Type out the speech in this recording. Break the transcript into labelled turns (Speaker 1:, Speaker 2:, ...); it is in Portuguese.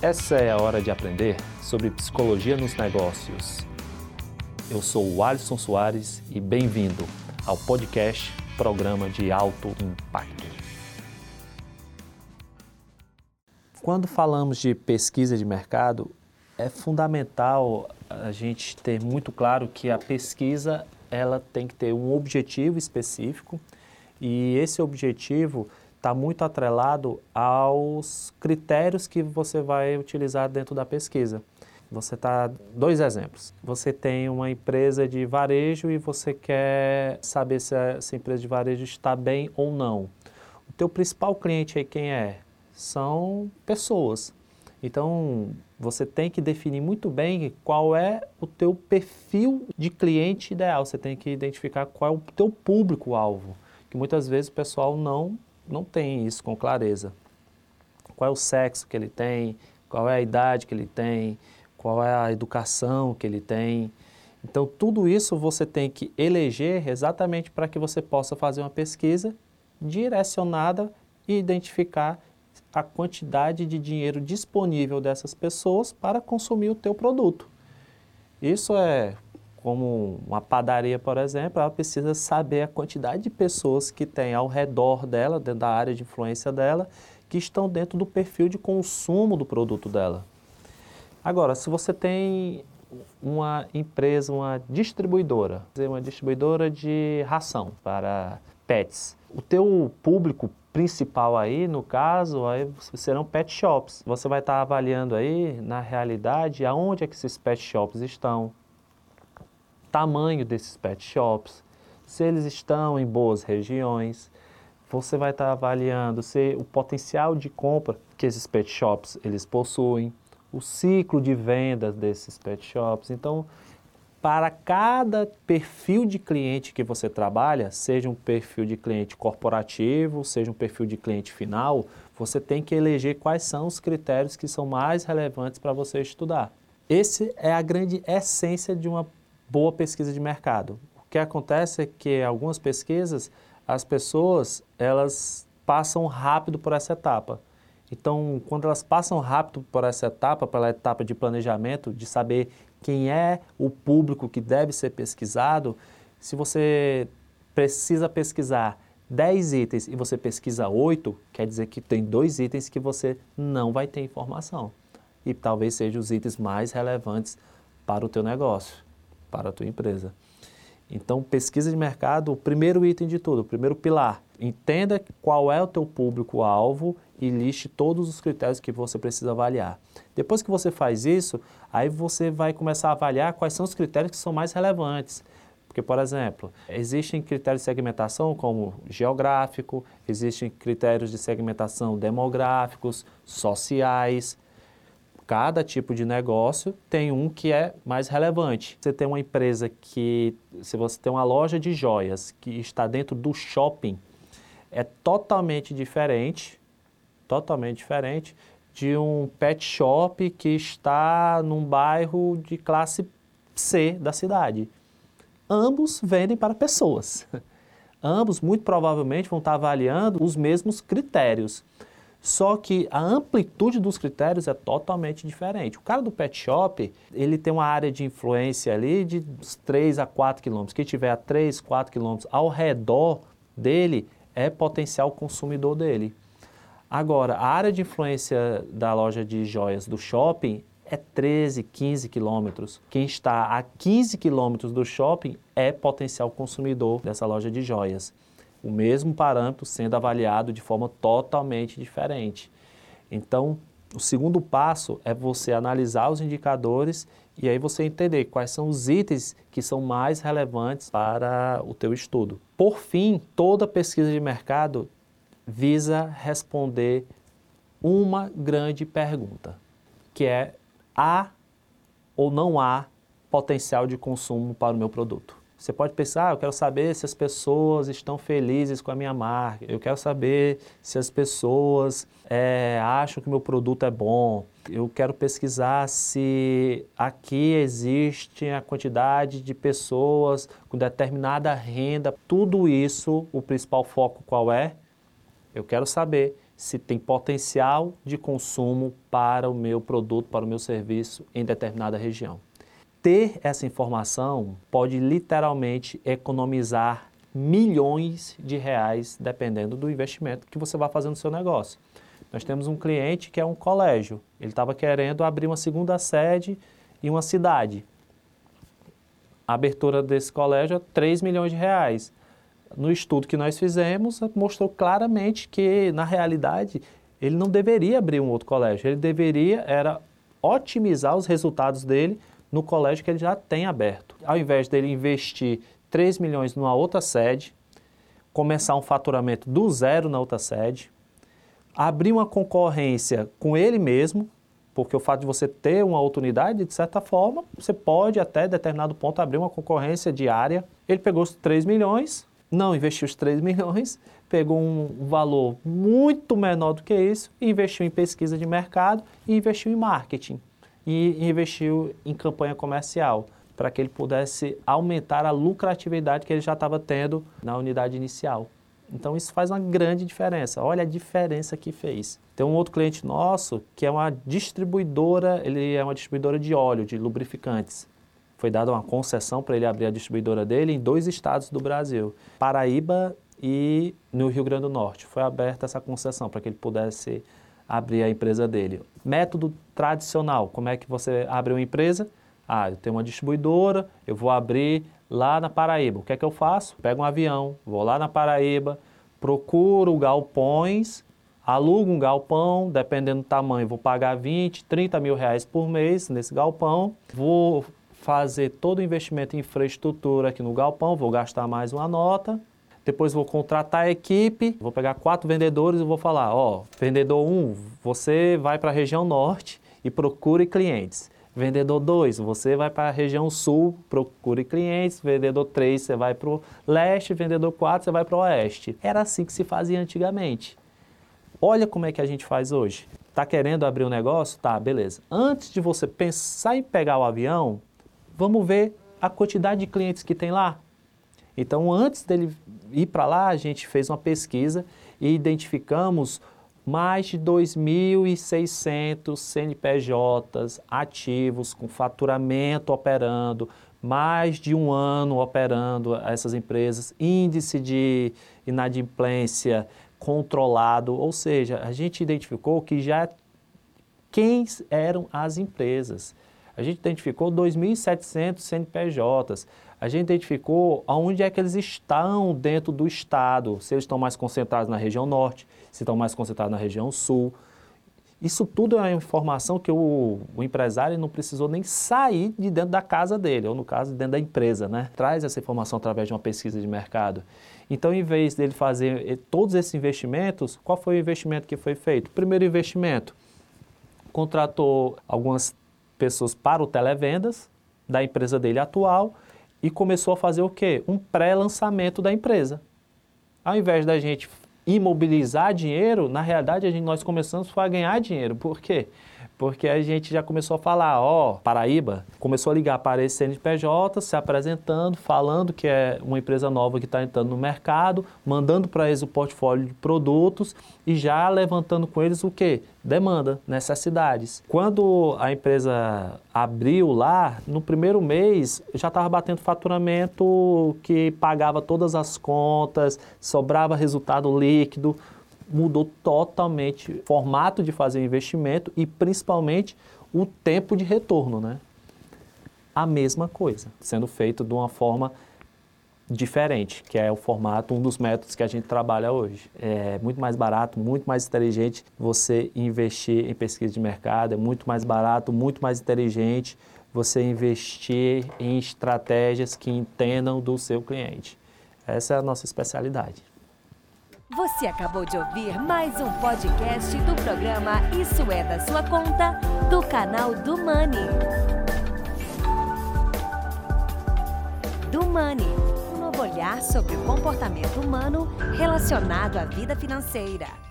Speaker 1: Essa é a hora de aprender sobre psicologia nos negócios. Eu sou o Alisson Soares e bem-vindo ao podcast Programa de Alto Impacto. Quando falamos de pesquisa de mercado, é fundamental a gente ter muito claro que a pesquisa ela tem que ter um objetivo específico e esse objetivo está muito atrelado aos critérios que você vai utilizar dentro da pesquisa. Você está dois exemplos. Você tem uma empresa de varejo e você quer saber se essa empresa de varejo está bem ou não. O teu principal cliente aí quem é? São pessoas. Então, você tem que definir muito bem qual é o teu perfil de cliente ideal. Você tem que identificar qual é o teu público-alvo, que muitas vezes o pessoal não não tem isso com clareza. Qual é o sexo que ele tem, qual é a idade que ele tem, qual é a educação que ele tem. Então, tudo isso você tem que eleger exatamente para que você possa fazer uma pesquisa direcionada e identificar a quantidade de dinheiro disponível dessas pessoas para consumir o teu produto. Isso é como uma padaria, por exemplo, ela precisa saber a quantidade de pessoas que tem ao redor dela, dentro da área de influência dela, que estão dentro do perfil de consumo do produto dela. Agora, se você tem uma empresa, uma distribuidora, uma distribuidora de ração para pets, o teu público principal aí, no caso, aí serão pet shops. Você vai estar avaliando aí, na realidade, aonde é que esses pet shops estão, tamanho desses pet shops, se eles estão em boas regiões. Você vai estar avaliando se o potencial de compra que esses pet shops eles possuem, o ciclo de vendas desses pet shops. Então, para cada perfil de cliente que você trabalha, seja um perfil de cliente corporativo, seja um perfil de cliente final, você tem que eleger quais são os critérios que são mais relevantes para você estudar. Esse é a grande essência de uma boa pesquisa de mercado. O que acontece é que algumas pesquisas, as pessoas, elas passam rápido por essa etapa. Então, quando elas passam rápido por essa etapa, pela etapa de planejamento, de saber quem é o público que deve ser pesquisado, se você precisa pesquisar 10 itens e você pesquisa 8, quer dizer que tem dois itens que você não vai ter informação. E talvez sejam os itens mais relevantes para o teu negócio para a tua empresa. Então, pesquisa de mercado, o primeiro item de tudo, o primeiro pilar. Entenda qual é o teu público-alvo e liste todos os critérios que você precisa avaliar. Depois que você faz isso, aí você vai começar a avaliar quais são os critérios que são mais relevantes. Porque, por exemplo, existem critérios de segmentação como geográfico, existem critérios de segmentação demográficos, sociais, cada tipo de negócio tem um que é mais relevante. Você tem uma empresa que, se você tem uma loja de joias que está dentro do shopping, é totalmente diferente, totalmente diferente de um pet shop que está num bairro de classe C da cidade. Ambos vendem para pessoas. Ambos, muito provavelmente, vão estar avaliando os mesmos critérios. Só que a amplitude dos critérios é totalmente diferente. O cara do pet shop, ele tem uma área de influência ali de 3 a 4 quilômetros. Quem tiver a 3, 4 quilômetros ao redor dele é potencial consumidor dele. Agora, a área de influência da loja de joias do shopping é 13, 15 quilômetros. Quem está a 15 quilômetros do shopping é potencial consumidor dessa loja de joias o mesmo parâmetro sendo avaliado de forma totalmente diferente. Então, o segundo passo é você analisar os indicadores e aí você entender quais são os itens que são mais relevantes para o teu estudo. Por fim, toda pesquisa de mercado visa responder uma grande pergunta, que é há ou não há potencial de consumo para o meu produto? Você pode pensar, ah, eu quero saber se as pessoas estão felizes com a minha marca, eu quero saber se as pessoas é, acham que meu produto é bom, eu quero pesquisar se aqui existe a quantidade de pessoas com determinada renda. Tudo isso, o principal foco qual é? Eu quero saber se tem potencial de consumo para o meu produto, para o meu serviço em determinada região. Ter essa informação pode literalmente economizar milhões de reais, dependendo do investimento que você vai fazer no seu negócio. Nós temos um cliente que é um colégio, ele estava querendo abrir uma segunda sede em uma cidade. A abertura desse colégio é 3 milhões de reais no estudo que nós fizemos, mostrou claramente que, na realidade, ele não deveria abrir um outro colégio, ele deveria era otimizar os resultados dele no colégio que ele já tem aberto. Ao invés dele investir 3 milhões numa outra sede, começar um faturamento do zero na outra sede, abrir uma concorrência com ele mesmo, porque o fato de você ter uma outra unidade, de certa forma, você pode até determinado ponto abrir uma concorrência diária. Ele pegou os 3 milhões, não investiu os 3 milhões, pegou um valor muito menor do que isso, investiu em pesquisa de mercado e investiu em marketing e investiu em campanha comercial para que ele pudesse aumentar a lucratividade que ele já estava tendo na unidade inicial. Então isso faz uma grande diferença. Olha a diferença que fez. Tem um outro cliente nosso que é uma distribuidora, ele é uma distribuidora de óleo, de lubrificantes foi dada uma concessão para ele abrir a distribuidora dele em dois estados do Brasil, Paraíba e no Rio Grande do Norte. Foi aberta essa concessão para que ele pudesse abrir a empresa dele. Método tradicional, como é que você abre uma empresa? Ah, eu tenho uma distribuidora, eu vou abrir lá na Paraíba. O que é que eu faço? Pego um avião, vou lá na Paraíba, procuro galpões, alugo um galpão, dependendo do tamanho, vou pagar 20, 30 mil reais por mês nesse galpão, vou fazer todo o investimento em infraestrutura aqui no galpão, vou gastar mais uma nota. Depois vou contratar a equipe, vou pegar quatro vendedores e vou falar, ó, vendedor 1, um, você vai para a região norte e procure clientes. Vendedor 2, você vai para a região sul, procure clientes. Vendedor 3, você vai para o leste. Vendedor 4, você vai para o oeste. Era assim que se fazia antigamente. Olha como é que a gente faz hoje. Está querendo abrir um negócio? Tá, beleza. Antes de você pensar em pegar o avião, vamos ver a quantidade de clientes que tem lá. Então, antes dele ir para lá, a gente fez uma pesquisa e identificamos mais de 2.600 CNPJs ativos, com faturamento operando, mais de um ano operando essas empresas, índice de inadimplência controlado, ou seja, a gente identificou que já quem eram as empresas. A gente identificou 2.700 CNPJs. A gente identificou aonde é que eles estão dentro do estado, se eles estão mais concentrados na região norte, se estão mais concentrados na região sul. Isso tudo é informação que o, o, empresário não precisou nem sair de dentro da casa dele, ou no caso, dentro da empresa, né? Traz essa informação através de uma pesquisa de mercado. Então, em vez dele fazer eh, todos esses investimentos, qual foi o investimento que foi feito? Primeiro investimento, contratou algumas pessoas para o televendas da empresa dele atual e começou a fazer o quê? Um pré-lançamento da empresa. Ao invés da gente imobilizar dinheiro, na realidade a gente, nós começamos a ganhar dinheiro. Por quê? porque a gente já começou a falar, ó, Paraíba, começou a ligar para esse CNPJ, se apresentando, falando que é uma empresa nova que está entrando no mercado, mandando para eles o portfólio de produtos e já levantando com eles o quê? Demanda, necessidades. Quando a empresa abriu lá, no primeiro mês já estava batendo faturamento que pagava todas as contas, sobrava resultado líquido, mudou totalmente o formato de fazer investimento e principalmente o tempo de retorno, né? A mesma coisa, sendo feito de uma forma diferente, que é o formato, um dos métodos que a gente trabalha hoje. É muito mais barato, muito mais inteligente você investir em pesquisa de mercado, é muito mais barato, muito mais inteligente você investir em estratégias que entendam do seu cliente. Essa é a nossa especialidade.
Speaker 2: Você acabou de ouvir mais um podcast do programa Isso é da Sua Conta, do canal do Money. Do Money, olhar sobre o comportamento humano relacionado à vida financeira.